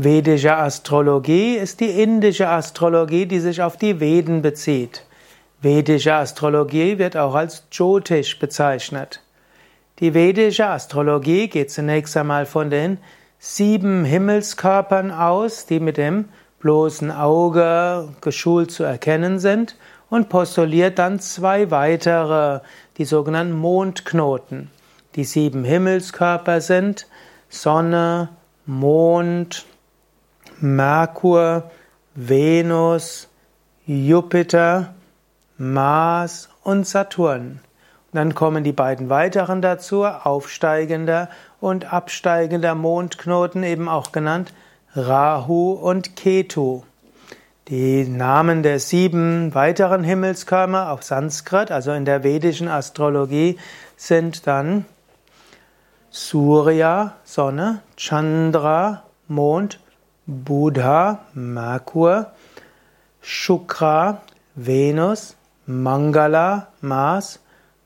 Vedische Astrologie ist die indische Astrologie, die sich auf die Veden bezieht. Vedische Astrologie wird auch als Jyotish bezeichnet. Die vedische Astrologie geht zunächst einmal von den sieben Himmelskörpern aus, die mit dem bloßen Auge geschult zu erkennen sind, und postuliert dann zwei weitere, die sogenannten Mondknoten. Die sieben Himmelskörper sind Sonne, Mond, Merkur, Venus, Jupiter, Mars und Saturn. Und dann kommen die beiden weiteren dazu, aufsteigender und absteigender Mondknoten, eben auch genannt Rahu und Ketu. Die Namen der sieben weiteren Himmelskörper auf Sanskrit, also in der vedischen Astrologie, sind dann Surya, Sonne, Chandra, Mond, Buddha, Merkur, Shukra, Venus, Mangala, Mars,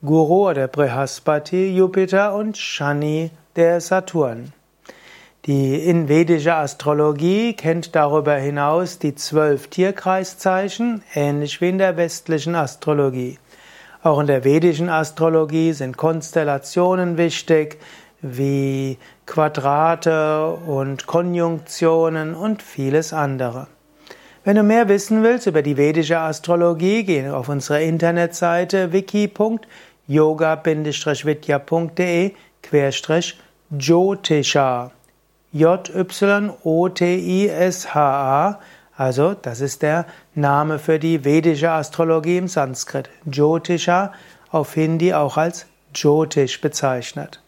Guru oder Brihaspati, Jupiter und Shani, der Saturn. Die invedische Astrologie kennt darüber hinaus die zwölf Tierkreiszeichen, ähnlich wie in der westlichen Astrologie. Auch in der vedischen Astrologie sind Konstellationen wichtig, wie Quadrate und Konjunktionen und vieles andere. Wenn du mehr wissen willst über die vedische Astrologie, geh auf unsere Internetseite wiki.yoga-vidya.de Jyotisha J-Y-O-T-I-S-H-A also das ist der Name für die vedische Astrologie im Sanskrit. Jyotisha auf Hindi auch als Jyotish bezeichnet.